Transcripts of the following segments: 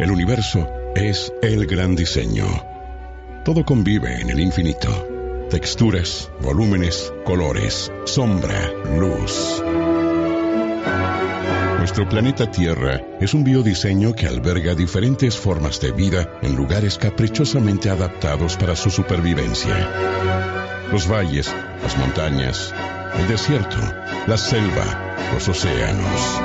El universo es el gran diseño. Todo convive en el infinito. Texturas, volúmenes, colores, sombra, luz. Nuestro planeta Tierra es un biodiseño que alberga diferentes formas de vida en lugares caprichosamente adaptados para su supervivencia. Los valles, las montañas, el desierto, la selva, los océanos.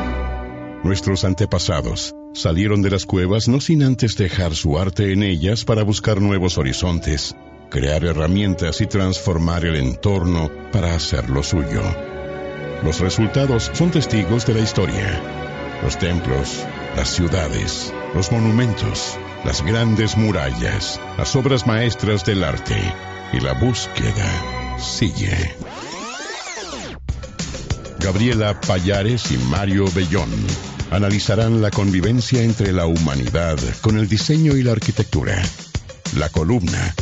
Nuestros antepasados salieron de las cuevas no sin antes dejar su arte en ellas para buscar nuevos horizontes, crear herramientas y transformar el entorno para hacerlo suyo. Los resultados son testigos de la historia. Los templos, las ciudades, los monumentos, las grandes murallas, las obras maestras del arte y la búsqueda sigue. Gabriela Payares y Mario Bellón analizarán la convivencia entre la humanidad con el diseño y la arquitectura. La columna,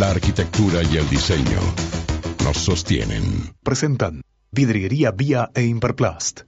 la arquitectura y el diseño nos sostienen. Presentan Vidriería Vía e Imperplast.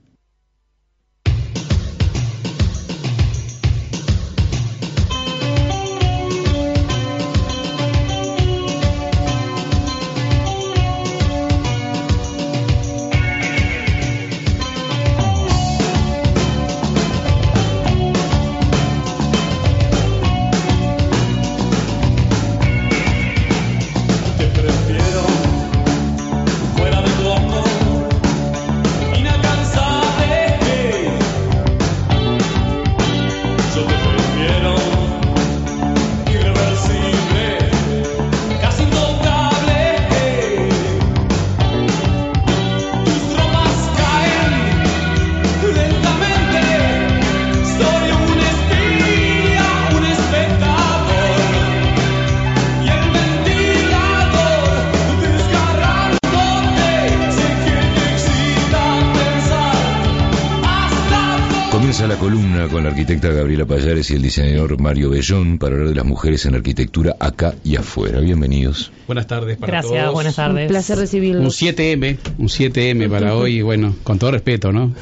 Arquitecta Gabriela Payares y el diseñador Mario Bellón para hablar de las mujeres en arquitectura acá y afuera. Bienvenidos. Buenas tardes para Gracias, todos. buenas tardes. Un placer recibirlos. Un 7M, un 7M para hoy, bueno, con todo respeto, ¿no?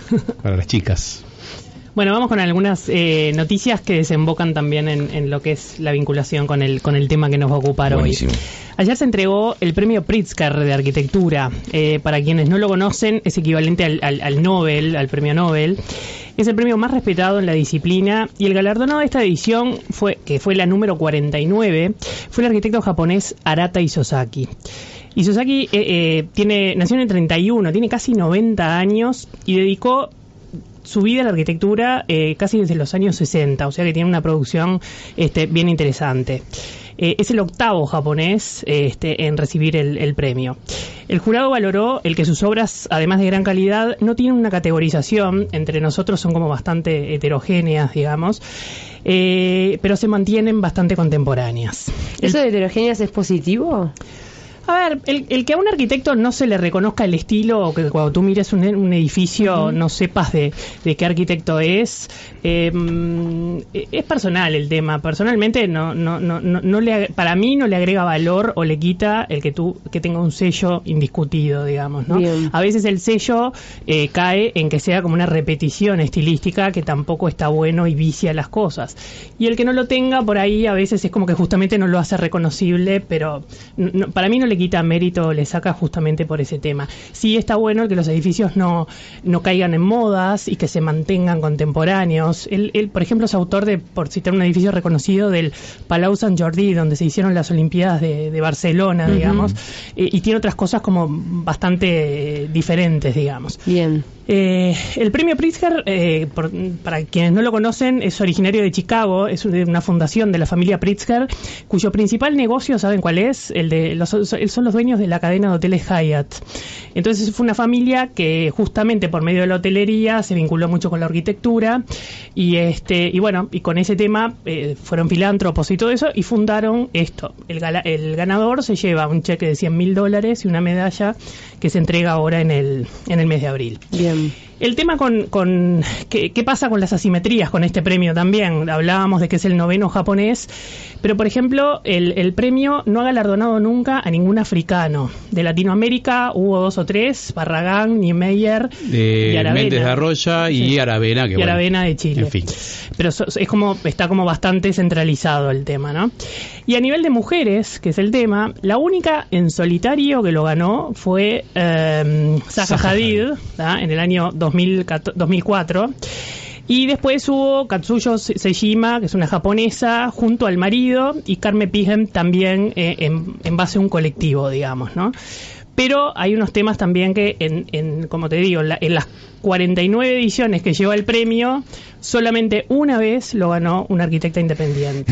Para las chicas. Bueno, vamos con algunas eh, noticias que desembocan también en, en lo que es la vinculación con el, con el tema que nos va a ocupar Buenísimo. hoy. Ayer se entregó el premio Pritzker de arquitectura. Eh, para quienes no lo conocen, es equivalente al, al, al Nobel, al premio Nobel. Es el premio más respetado en la disciplina y el galardonado de esta edición, fue que fue la número 49, fue el arquitecto japonés Arata Isozaki. Isozaki eh, eh, tiene, nació en el 31, tiene casi 90 años y dedicó su vida la arquitectura eh, casi desde los años 60, o sea que tiene una producción este, bien interesante. Eh, es el octavo japonés este, en recibir el, el premio. El jurado valoró el que sus obras, además de gran calidad, no tienen una categorización, entre nosotros son como bastante heterogéneas, digamos, eh, pero se mantienen bastante contemporáneas. ¿Eso de heterogéneas es positivo? A ver, el, el que a un arquitecto no se le reconozca el estilo o que cuando tú mires un, un edificio no sepas de, de qué arquitecto es, eh, mm, es personal el tema. Personalmente, no, no, no, no, no le, para mí no le agrega valor o le quita el que tú que tenga un sello indiscutido, digamos. ¿no? Bien. A veces el sello eh, cae en que sea como una repetición estilística que tampoco está bueno y vicia las cosas. Y el que no lo tenga por ahí a veces es como que justamente no lo hace reconocible, pero para mí no le quita mérito, le saca justamente por ese tema. Sí está bueno que los edificios no, no caigan en modas y que se mantengan contemporáneos. Él, él, por ejemplo, es autor de, por citar un edificio reconocido, del Palau Sant Jordi, donde se hicieron las Olimpiadas de, de Barcelona, digamos, eh, y tiene otras cosas como bastante eh, diferentes, digamos. Bien. Eh, el premio Pritzker, eh, por- para quienes no lo conocen, es originario de Chicago, es de una fundación de la familia Pritzker, cuyo principal negocio, ¿saben cuál es? El de los, son los dueños de la cadena de hoteles Hyatt. Entonces fue una familia que justamente por medio de la hotelería se vinculó mucho con la arquitectura y este y bueno y con ese tema eh, fueron filántropos y todo eso y fundaron esto. El, el ganador se lleva un cheque de 100 mil dólares y una medalla que se entrega ahora en el en el mes de abril. Bien. um, El tema con, con ¿qué, qué pasa con las asimetrías con este premio también. Hablábamos de que es el noveno japonés, pero por ejemplo, el, el premio no ha galardonado nunca a ningún africano. De Latinoamérica hubo dos o tres, Barragán, Niemeyer De y Aravena. Méndez de Arroya y Sí. Aravena. Que, y bueno, Aravena de Chile. En fin. Pero so- es como está como bastante centralizado el tema, ¿no? Y a nivel de mujeres, que es el tema, la única en solitario que lo ganó fue eh, Zaha Zaha Hadid en el año 2014 2004. Y después hubo Katsuyo Se- Sejima, que es una japonesa, junto al marido, y Carme Pigem también eh, en, base a un colectivo, digamos, ¿no? Pero hay unos temas también que, en, en como te digo, la- en las 49 ediciones que lleva el premio, solamente una vez lo ganó una arquitecta independiente.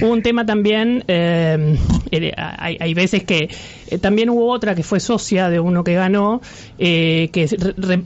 hubo un tema también, eh, eh, hay, hay veces que eh, también hubo otra que fue socia de uno que ganó, eh, que re-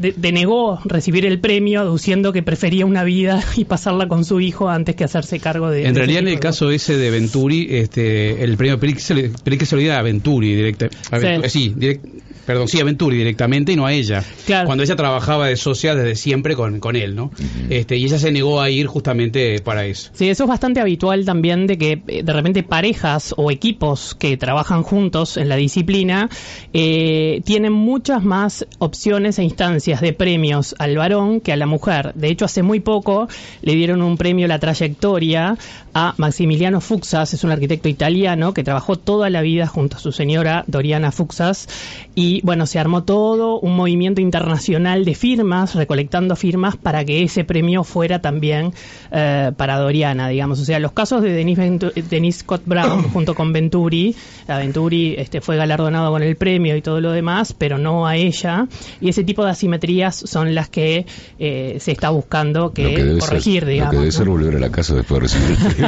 de- denegó recibir el premio, aduciendo que prefería una vida y pasarla con su hijo antes que hacerse cargo de. En de realidad, en el caso ese de Venturi, este, el premio se le, Película se lo dio a Venturi directa, a Sí. Ventu- sí, direct- perdón, sí, a Venturi directamente y no a ella. Claro. Cuando ella trabajaba de socia desde siempre con, con él, ¿no? este, y ella se negó a ir justamente para eso. Sí, eso es bastante habitual también de que eh, de repente parejas o equipos que trabajan juntos en la disciplina eh, tienen muchas más opciones e instancias de premios al varón que a la mujer. De hecho, hace muy poco le dieron un premio a la trayectoria a Maximiliano Fuxas, es un arquitecto italiano que trabajó toda la vida junto a su señora Doriana Fuxas y bueno, se armó todo un movimiento internacional de firmas, recolectando firmas para que ese premio fuera también eh, para Doriana, digamos. O sea, los casos de Denise, Ventu- Denise Scott Brown junto con Venturi, a Venturi este, fue galardonado con el premio y todo lo demás, pero no a ella. Y ese tipo de asimetrías son las que eh, se está buscando que, corregir, ser, digamos. Lo que debe ¿no? ser volver a la casa después de recibir el premio.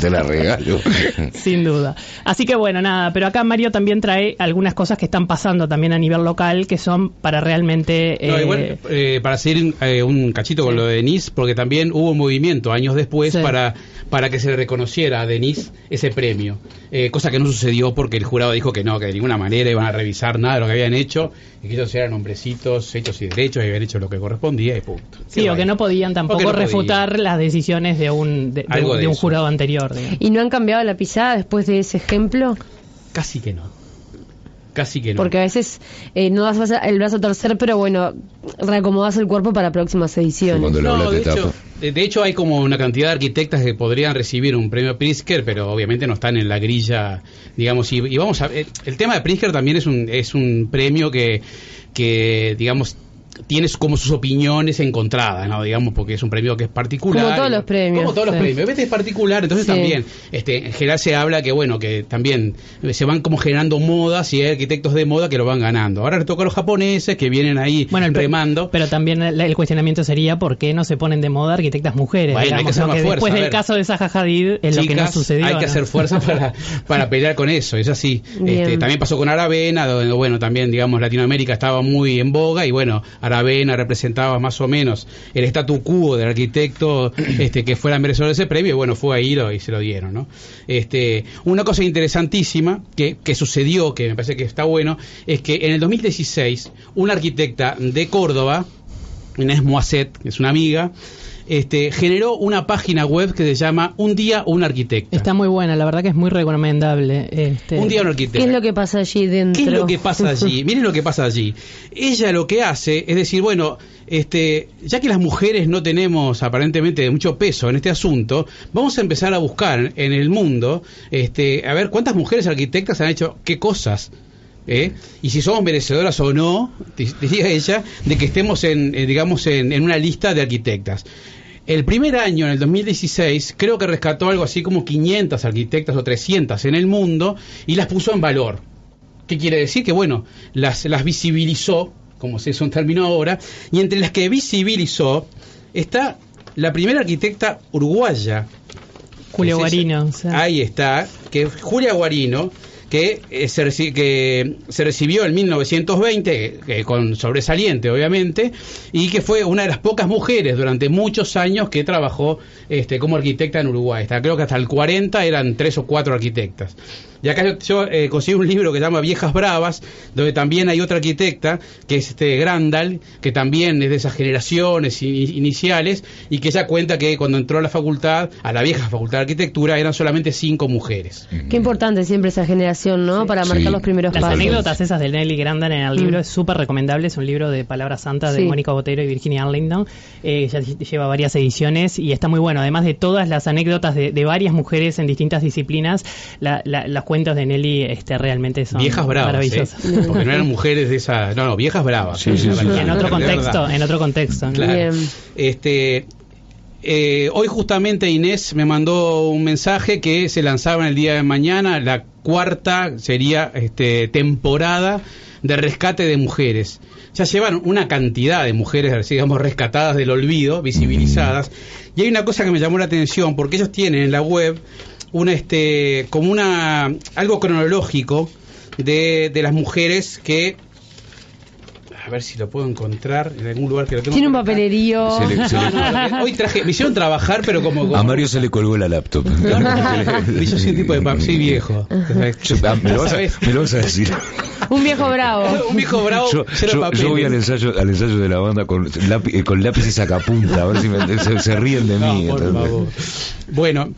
Te la regalo. Sin duda. Así que bueno, nada, pero acá Mario también trae algunas cosas que están pasando también a nivel local que son para realmente... No, eh, igual, eh, para seguir eh, un cachito con lo de Denise, porque también hubo un movimiento años después Sí. para, para que se le reconociera a Denise ese premio. Eh, cosa que no sucedió porque el jurado dijo que no, que de ninguna manera iban a revisar nada de lo que habían hecho, y que ellos eran hombrecitos, hechos y derechos, y habían hecho lo que correspondía, y punto. Sí, Qué o que no podían tampoco podían. refutar las decisiones de un, de, un- de de un eso. jurado anterior. digamos. ¿Y no han cambiado la pisada después de ese ejemplo? Casi que no. Casi que no. Porque a veces eh, no das el brazo a torcer, pero bueno, reacomodas el cuerpo para próximas ediciones. La No, de, hecho, de- de hecho, hay como una cantidad de arquitectas que podrían recibir un premio Pritzker, pero obviamente no están en la grilla, digamos. Y, y vamos a ver, el tema de Pritzker también es un, es un premio que, que, digamos, tienes como sus opiniones encontradas, ¿no? Digamos, porque es un premio que es particular. Como todos los premios, Como todos los sí. premios. Este es particular, entonces Sí. también, este, en general se habla que, bueno, que también se van como generando modas y hay arquitectos de moda que lo van ganando. Ahora le toca a los japoneses que vienen ahí Bueno, el, remando. pero también el, el cuestionamiento sería por qué no se ponen de moda arquitectas mujeres. Bueno, hay que hacer más Que fuerza, después a del caso de Zaha Hadid es lo que no sucedió. hay que ¿no? hacer fuerza para, para pelear con eso, es así. Este, también pasó con Aravena, donde, bueno, también, digamos, Latinoamérica estaba muy en boga y, bueno, Aravena representaba más o menos el statu quo del arquitecto este, que fuera merecedor de ese premio y, bueno, fue ahí y se lo dieron, ¿no? Este, una cosa interesantísima que, que sucedió, que me parece que está bueno, es que en el 2016, una arquitecta de Córdoba, Inés Moisset, que es una amiga, este, generó una página web que se llama Un día un arquitecta. Está muy buena, la verdad que es muy recomendable. Este, Un día un arquitecta. ¿Qué es lo que pasa allí dentro? ¿Qué es lo que pasa allí? Miren lo que pasa allí. Ella lo que hace es decir, bueno, este, ya que las mujeres no tenemos aparentemente mucho peso en este asunto, vamos a empezar a buscar en el mundo, este, a ver cuántas mujeres arquitectas han hecho qué cosas. ¿Eh? Y si somos merecedoras o no, diría ella, de que estemos en, eh, digamos, en, en una lista de arquitectas. El primer año, en el 2016, creo que rescató algo así como 500 arquitectas o 300 en el mundo y las puso en valor. ¿Qué quiere decir? Que bueno, las, las visibilizó, como se es un término ahora, y entre las que visibilizó está la primera arquitecta uruguaya. Es- Guarino. o sea. Ahí está, que es Julia Guarino, que, eh, se, que se recibió en 1920, eh, con sobresaliente obviamente, y que fue una de las pocas mujeres durante muchos años que trabajó este, como arquitecta en Uruguay. Hasta, creo que hasta el 40 eran tres o cuatro arquitectas. Y acá yo, yo, eh, conseguí un libro que se llama Viejas Bravas, donde también hay otra arquitecta, que es este Grandal, que también es de esas generaciones iniciales, y que ella cuenta que cuando entró a la facultad, a la vieja facultad de arquitectura, eran solamente cinco mujeres. Qué importante siempre esa generación, ¿no? Para marcar Sí. los primeros Las pasos. anécdotas esas de Nelly Grandan en el libro Mm. es súper recomendable. Es un libro de palabras santas de Sí. Mónica Botero y Virginia Arlington. Eh, ya lleva varias ediciones y está muy bueno. Además de todas las anécdotas de, de varias mujeres en distintas disciplinas, la- la- las cuentos de Nelly este, realmente son Viejas bravas, maravillosas. ¿eh? porque no eran mujeres de esa... No, no, viejas bravas. Sí, sí, sí. Y en otro contexto, en otro contexto. ¿no? Claro. Bien. Este, eh, hoy justamente Inés me mandó un mensaje que se lanzaba en el día de mañana, la cuarta sería este, temporada de rescate de mujeres. Ya llevan una cantidad de mujeres, digamos, rescatadas del olvido, visibilizadas. Y hay una cosa que me llamó la atención, porque ellos tienen en la web una, este, como una, algo cronológico de, de las mujeres que a ver si lo puedo encontrar en algún lugar que lo tengo. Tiene un papelerío. Se le- se le- No, no, lo que- hoy traje, me hicieron trabajar, pero como. como A Mario se le colgó la laptop. Y yo soy un tipo de pa- soy viejo. Yo- ah, ¿me, lo vas a, ¿Sabes? me lo vas a decir. Un viejo bravo. Un viejo bravo. Yo, yo- voy al ensayo, al ensayo de la banda con, lápi- eh, con lápiz y sacapunta, a ver si me- se, se ríen de No, mí. por entonces. favor. Bueno,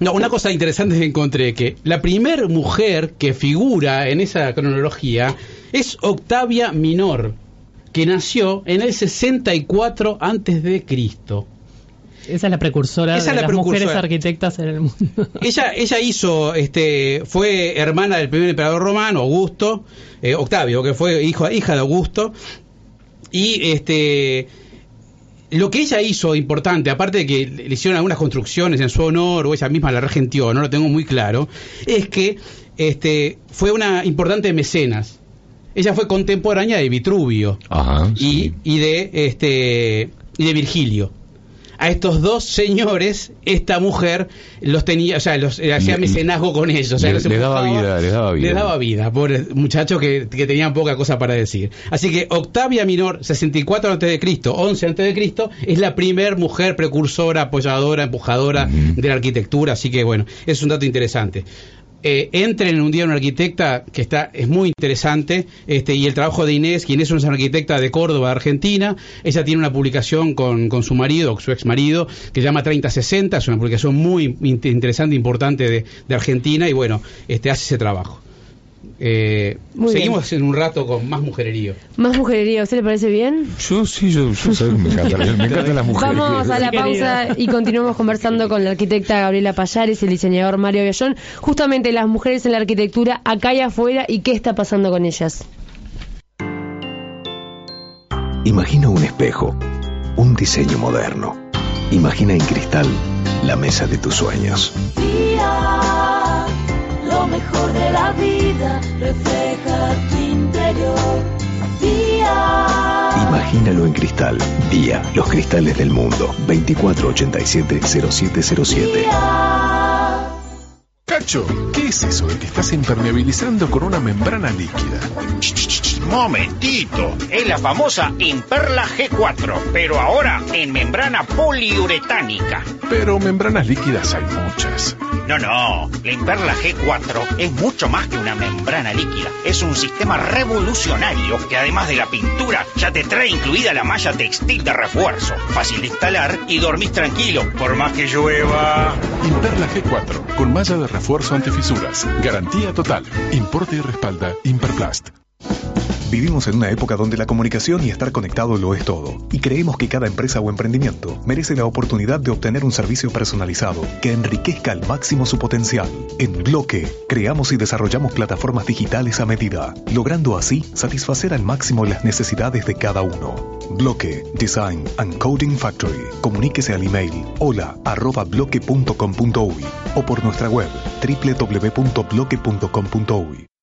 no, una cosa interesante que encontré que la primer mujer que figura en esa cronología es Octavia Minor, que nació en el 64 antes de Cristo. Esa es la precursora Esa de la las precursora. mujeres arquitectas en el mundo. Ella, ella hizo, este, fue hermana del primer emperador romano, Augusto, eh, Octavio, que fue hijo, hija de Augusto, y este, lo que ella hizo importante, aparte de que le hicieron algunas construcciones en su honor, o ella misma la regentió, no lo tengo muy claro, es que este, fue una importante mecenas. Ella fue contemporánea de Vitruvio Ajá. y, sí. y de este y de Virgilio. A estos dos señores, esta mujer los tenía, o sea, los eh, hacía mecenazgo con ellos. O sea, les daba vida, les daba vida. Les daba vida, pobres muchachos que, que tenían poca cosa para decir. Así que Octavia Minor, 64 antes de Cristo, 11 antes de Cristo, es la primer mujer precursora, apoyadora, empujadora de la arquitectura. Así que bueno, es un dato interesante. Eh, entren en un día una arquitecta que está es muy interesante este y el trabajo de Inés quien es una arquitecta de Córdoba Argentina ella tiene una publicación con, con su marido su ex marido que se llama 3060 es una publicación muy in- interesante importante de, de Argentina y bueno este hace ese trabajo Eh, seguimos en un rato con más mujererío Más mujerería, ¿a usted le parece bien? Yo sí, yo, me encantan, me encantan las mujeres. Vamos a la pausa y continuamos conversando con la arquitecta Gabriela Payares y el diseñador Mario Bellón. Justamente las mujeres en la arquitectura acá y afuera y qué está pasando con ellas. Imagina un espejo, un diseño moderno. Imagina en cristal la mesa de tus sueños. Mejor de la vida refleja tu interior. Día, Imagínalo en cristal. Día, los cristales del mundo. 2487-0707. día. Cacho, ¿qué es eso de que estás impermeabilizando con una membrana líquida? Momentito, es la famosa Imperla G4, pero ahora en membrana poliuretánica. Pero membranas líquidas hay muchas. No, no, la Imperla G4 es mucho más que una membrana líquida. Es un sistema revolucionario que además de la pintura ya te trae incluida la malla textil de refuerzo. Fácil de instalar y dormís tranquilo, por más que llueva. Imperla G4, con malla de refuerzo antifisuras. Garantía total. Importe y respalda Imperplast. Vivimos en una época donde la comunicación y estar conectado lo es todo, y creemos que cada empresa o emprendimiento merece la oportunidad de obtener un servicio personalizado que enriquezca al máximo su potencial. En Bloque, creamos y desarrollamos plataformas digitales a medida, logrando así satisfacer al máximo las necesidades de cada uno. Bloque, Design and Coding Factory. Comuníquese al email hola bloque.com.uy o por nuestra web www.bloque.com.uy.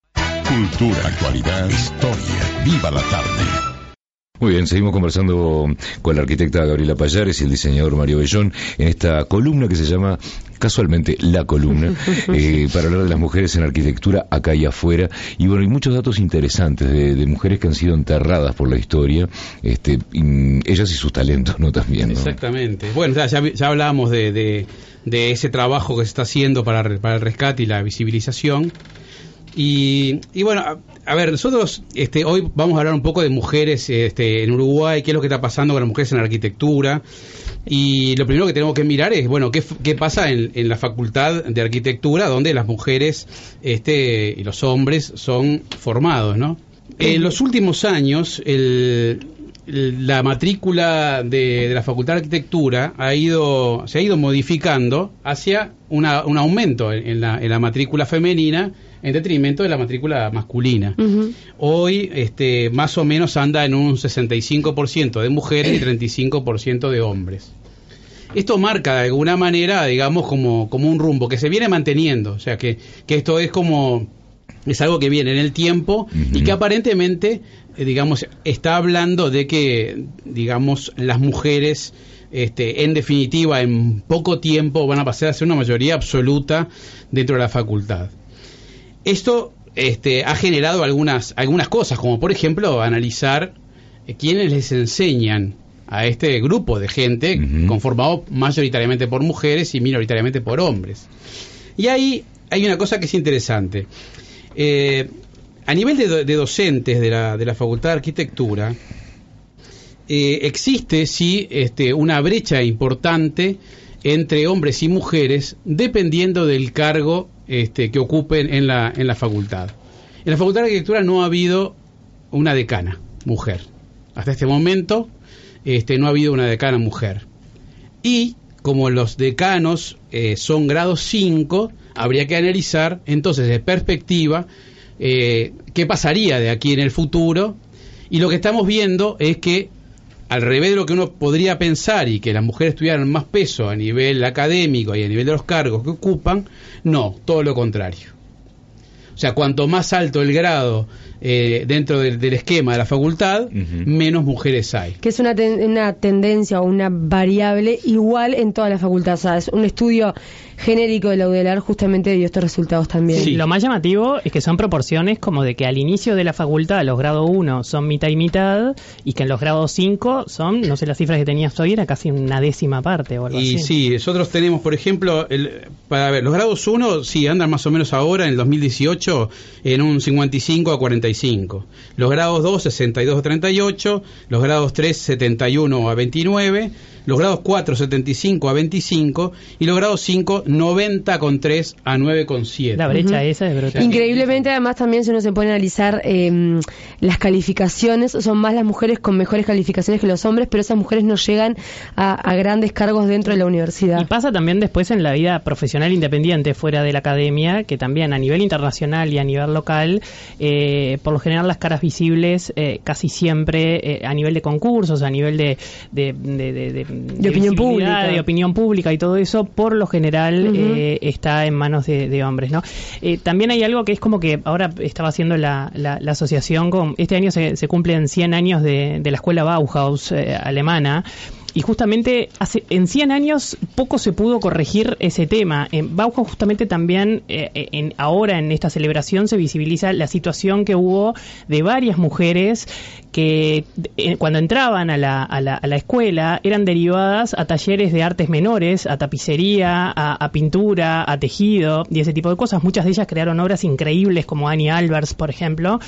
Cultura, actualidad, historia. Viva la tarde. Muy bien, seguimos conversando con la arquitecta Gabriela Payares y el diseñador Mario Bellón en esta columna que se llama casualmente La Columna, eh, para hablar de las mujeres en arquitectura acá y afuera. Y bueno, hay muchos datos interesantes de, de mujeres que han sido enterradas por la historia, este, y, ellas y sus talentos, ¿no? También, ¿no? Exactamente. Bueno, ya, ya, ya hablábamos de, de, de ese trabajo que se está haciendo para, re- para el rescate y la visibilización. Y, y bueno, a, ver, nosotros este, hoy vamos a hablar un poco de mujeres este, en Uruguay, qué es lo que está pasando con las mujeres en la arquitectura. Y lo primero que tenemos que mirar es, bueno, qué, pasa en, en la facultad de arquitectura, donde las mujeres este, y los hombres son formados, ¿no? En los últimos años, el- la matrícula de, la Facultad de Arquitectura ha ido, se ha ido modificando hacia una- un aumento en la matrícula femenina en detrimento de la matrícula masculina. Hoy, este, más o menos anda en un 65% de mujeres y 35% de hombres. Esto marca de alguna manera, digamos, como, como un rumbo que se viene manteniendo. O sea, que, que esto es como, es algo que viene en el tiempo y que aparentemente, eh, digamos, está hablando de que, digamos, las mujeres, este, en definitiva, en poco tiempo van a pasar a ser una mayoría absoluta dentro de la facultad. Esto este, ha generado algunas, algunas cosas, como por ejemplo analizar eh, quiénes les enseñan a este grupo de gente conformado mayoritariamente por mujeres y minoritariamente por hombres. Y ahí hay una cosa que es interesante. Eh, a nivel de, do- de docentes de la, de la Facultad de Arquitectura, eh, existe sí este, una brecha importante entre hombres y mujeres dependiendo del cargo este, que ocupen en la, en la facultad. En la Facultad de Arquitectura no ha habido una decana mujer. Hasta este momento este, no ha habido una decana mujer. Y como los decanos eh, son grado 5, habría que analizar entonces de perspectiva eh, qué pasaría de aquí en el futuro. Y lo que estamos viendo es que al revés de lo que uno podría pensar y que las mujeres tuvieran más peso a nivel académico y a nivel de los cargos que ocupan, no, todo lo contrario. O sea, cuanto más alto el grado eh, dentro del, del esquema de la facultad, menos mujeres hay. Que es una, ten- una tendencia o una variable igual en todas las facultades. O sea, es un estudio genérico de la UDELAR justamente dio estos resultados también. Lo más llamativo es que son proporciones como de que al inicio de la facultad los grados 1 son mitad y mitad y que en los grados 5 son, no sé las cifras que tenías hoy, era casi una décima parte o algo Y así. sí, nosotros tenemos, por ejemplo, el, para ver, los grados 1 sí andan más o menos ahora, en el 2018, en un 55 a 45. Los grados 2, 62 a 38. Los grados 3, 71 a 29. Los grados 4, 75 a 25. Y los grados 5, 90 con 3 a 9 con 7. La brecha esa es brutal. Increíblemente, además, también si uno se pone a analizar eh, las calificaciones, son más las mujeres con mejores calificaciones que los hombres, pero esas mujeres no llegan a, a grandes cargos dentro de la universidad. Y pasa también después en la vida profesional independiente fuera de la academia, que también a nivel internacional y a nivel local, eh, por lo general las caras visibles eh, casi siempre eh, a nivel de concursos, a nivel de, de, de, de- de- de opinión pública. de opinión pública y todo eso, por lo general eh, está en manos de, de hombres. ¿no? Eh, también hay algo que es como que ahora estaba haciendo la, la, la asociación con, este año se, se cumplen 100 años de, de la escuela Bauhaus eh, alemana. Y justamente hace, en 100 años poco se pudo corregir ese tema. En Bauhaus justamente también eh, en, ahora en esta celebración se visibiliza la situación que hubo de varias mujeres que eh, cuando entraban a la, a, la, a la escuela eran derivadas a talleres de artes menores, a tapicería, a, a pintura, a tejido y ese tipo de cosas. Muchas de ellas crearon obras increíbles como Annie Albers, por ejemplo,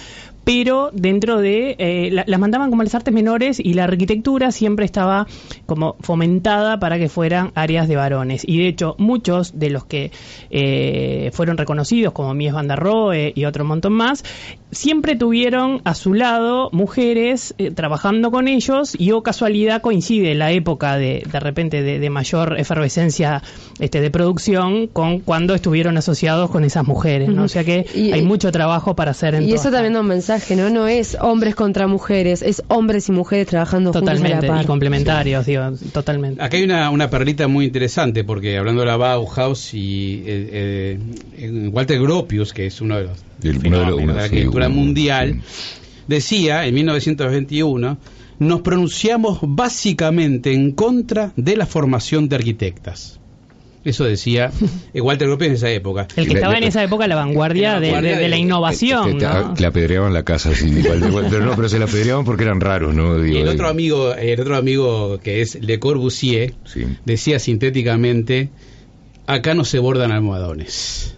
pero dentro de eh, la- las mandaban como a las artes menores y la arquitectura siempre estaba como fomentada para que fueran áreas de varones. Y de hecho muchos de los que eh, fueron reconocidos como Mies van der Rohe y otro montón más siempre tuvieron a su lado mujeres eh, trabajando con ellos y o casualidad coincide la época de de repente de, de mayor efervescencia este de producción con cuando estuvieron asociados con esas mujeres ¿no? o sea que Y- hay mucho trabajo para hacer en Y eso también da un mensaje, ¿no? No es hombres contra mujeres, es hombres y mujeres trabajando Totalmente, juntos a la y complementarios, digo, totalmente. Acá hay una, una perlita muy interesante, porque hablando de la Bauhaus y eh, eh, Walter Gropius, que es uno de los El- fenómenos uno, de la sí, arquitectura mundial, decía en 1921, nos pronunciamos básicamente en contra de la formación de arquitectas. Eso decía eh, Walter Gropius en esa época. El que estaba en esa época a la vanguardia de, de- de la innovación, Te- te- ¿no? Le apedreaban la casa, sí, igual, pero no, pero se la apedreaban porque eran raros, ¿no? Y el eh, otro amigo, el otro amigo que es Le Corbusier, decía sintéticamente, acá no se bordan almohadones.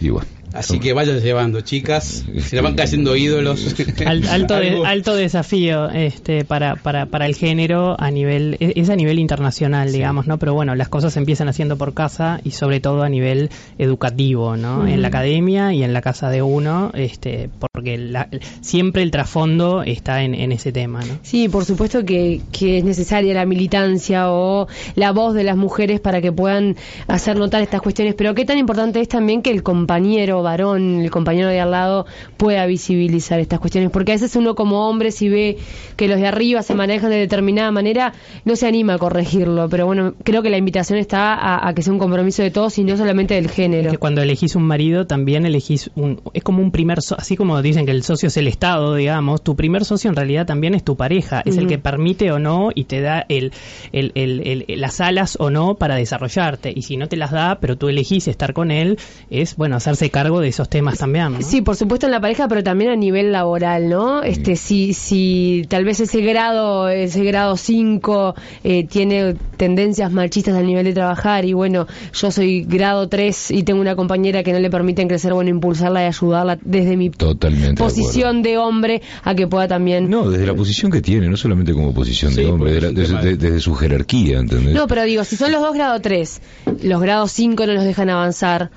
Y bueno. Así que vayan llevando, chicas. Se le van cayendo ídolos. Al- alto, de- alto desafío este, para, para, para el género a nivel es es a nivel internacional, digamos, ¿no? Pero bueno, las cosas se empiezan haciendo por casa y sobre todo a nivel educativo, ¿no? En la academia y en la casa de uno, este, porque la- siempre el trasfondo está en, en ese tema, ¿no? Sí, por supuesto que, que es necesaria la militancia o la voz de las mujeres para que puedan hacer notar estas cuestiones, pero qué tan importante es también que el compañero varón, el compañero de al lado, pueda visibilizar estas cuestiones, porque a veces uno como hombre si ve que los de arriba se manejan de determinada manera, no se anima a corregirlo, pero bueno, creo que la invitación está a, a que sea un compromiso de todos y no solamente del género. que cuando elegís un marido también elegís un es como un primer so- así como dicen que el socio es el estado digamos tu primer socio en realidad también es tu pareja es el que permite o no y te da el, el- el- el- las alas o no para desarrollarte. Y si no te las da pero tú elegís estar con él es bueno hacerse cargo de esos temas también ¿no? Sí, por supuesto en la pareja, pero también a nivel laboral, ¿no? Este, si, si tal vez ese grado, ese grado 5 eh, tiene tendencias machistas al nivel de trabajar y bueno, yo soy grado 3 y tengo una compañera que no le permiten crecer, bueno, impulsarla y ayudarla desde mi Totalmente. posición de hombre a que pueda también... No, desde la posición que tiene, no solamente como posición Sí, de hombre, la- desde su jerarquía, ¿entendés? No, pero digo, si son los dos grado 3, los grados 5 no los dejan avanzar,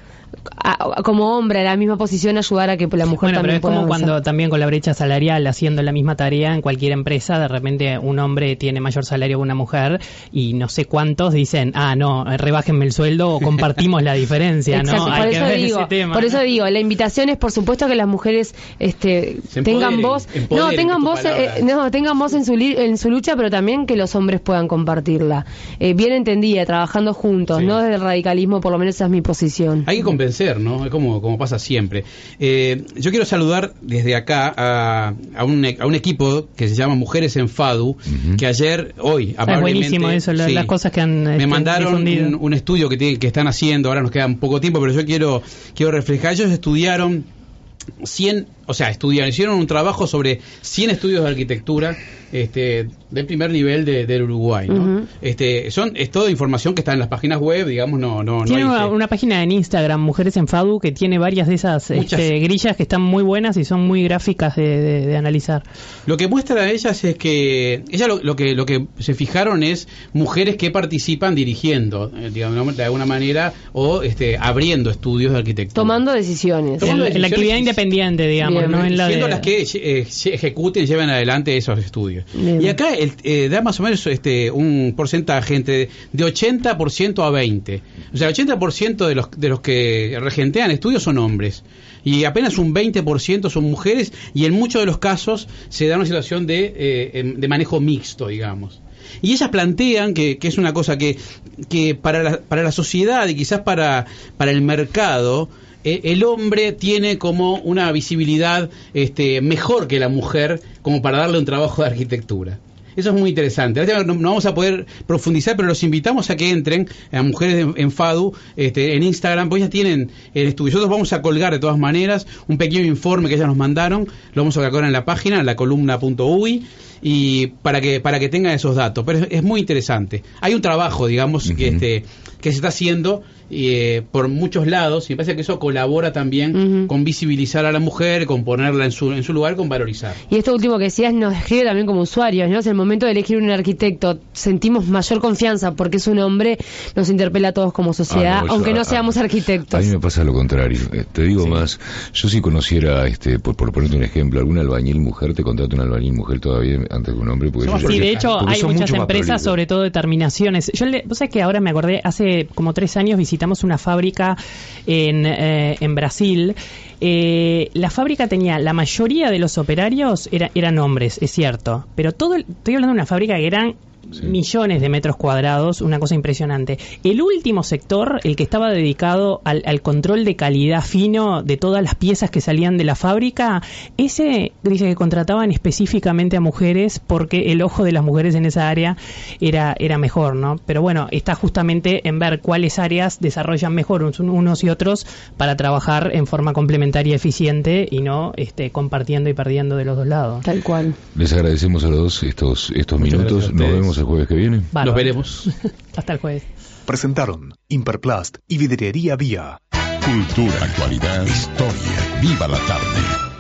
a- como hombre a la misma posición ayudar a que la mujer Bueno, pero es pueda como avanzar. cuando también con la brecha salarial, haciendo la misma tarea en cualquier empresa, de repente un hombre tiene mayor salario que una mujer y no sé cuántos dicen, ah, no, rebájenme el sueldo o compartimos la diferencia, Exacto, ¿no? por Hay que eso ver digo, ese tema. por ¿no? eso digo, la invitación es por supuesto que las mujeres este Se tengan empoderen, voz, empoderen no, tengan voz, eh, no, tengan voz en su li- en su lucha, pero también que los hombres puedan compartirla. Eh, bien entendida, trabajando juntos, Sí. no desde el radicalismo, por lo menos esa es mi posición. Hay que convencer, ¿no? Es como, como pasa siempre. Eh, yo quiero saludar desde acá a, a, un, e- a un equipo que se llama Mujeres en FADU, que ayer, hoy, Ah, es buenísimo eso, la- sí, las cosas que han me este, mandaron un estudio que, tienen- que están haciendo, ahora nos queda un poco tiempo, pero yo quiero, quiero reflejar. Ellos estudiaron 100, o sea, estudiaron, hicieron un trabajo sobre 100 estudios de arquitectura este, del primer nivel de, del Uruguay, ¿no? Este, son, es toda información que está en las páginas web, digamos, no, no, no Tiene hay una, página en Instagram, Mujeres en Fadu, que tiene varias de esas este, grillas que están muy buenas y son muy gráficas de, de- de analizar. Lo que muestra a ellas es que ellas lo, lo que lo que se fijaron es mujeres que participan dirigiendo, eh, digamos, de alguna manera o este, abriendo estudios de arquitectura. Tomando decisiones. Tomando En, en la decisiones actividad independiente, digamos, Bien, no en la siendo de... las que eh, ejecuten y lleven adelante esos estudios. Bien. Y acá el- eh, da más o menos este, un porcentaje entre de 80% a 20. O sea, el 80% de los, de los que regentean estudios son hombres. Y apenas un 20% son mujeres y en muchos de los casos se da una situación de, eh, em, de manejo mixto, digamos. Y ellas plantean que, que es una cosa que, que para, la, para la sociedad y quizás para, para el mercado, el hombre tiene como una visibilidad este, mejor que la mujer como para darle un trabajo de arquitectura. Eso es muy interesante. No, no vamos a poder profundizar, pero los invitamos a que entren a mujeres en, en FADU este, en Instagram, pues ya tienen el estudio. Nosotros vamos a colgar de todas maneras un pequeño informe que ellas nos mandaron, lo vamos a colocar en la página, en la columna.ui, y para que para que tengan esos datos. Pero es, es muy interesante. Hay un trabajo, digamos, que este que se está haciendo eh, por muchos lados y me parece que eso colabora también con visibilizar a la mujer, con ponerla en su en su lugar, con valorizar. Y esto último que decías nos describe también como usuarios, ¿no? Es el momento de elegir un arquitecto, sentimos mayor confianza porque es un hombre, nos interpela a todos como sociedad, Ah, no, yo- aunque no a- seamos A arquitectos. mí me pasa lo contrario. Eh, te digo más, yo si conociera, este, por, por ponerte un ejemplo, algún albañil mujer, te contrato un albañil mujer todavía antes que un hombre. Porque Sí, de hecho porque hay muchas empresas, sobre todo determinaciones. Yo le, vos sabés que ahora me acordé, hace como tres años visitamos una fábrica en, eh, en Brasil. Eh, la fábrica tenía, la mayoría de los operarios era- eran hombres, es cierto, pero todo, el- estoy hablando de una fábrica que eran Sí. millones de metros cuadrados, una cosa impresionante. El último sector, el que estaba dedicado al, al control de calidad fino de todas las piezas que salían de la fábrica, ese dice que contrataban específicamente a mujeres porque el ojo de las mujeres en esa área era, era mejor, ¿no? Pero bueno, está justamente en ver cuáles áreas desarrollan mejor unos y otros para trabajar en forma complementaria y eficiente y no este, compartiendo y perdiendo de los dos lados. Tal cual. Les agradecemos a los dos estos, estos Muchas minutos. Nos ustedes. Vemos el jueves que viene. Bárbaro. Nos veremos. Hasta el jueves. Presentaron Imperplast y Vidriería Vía. Cultura, actualidad, historia. Viva la tarde.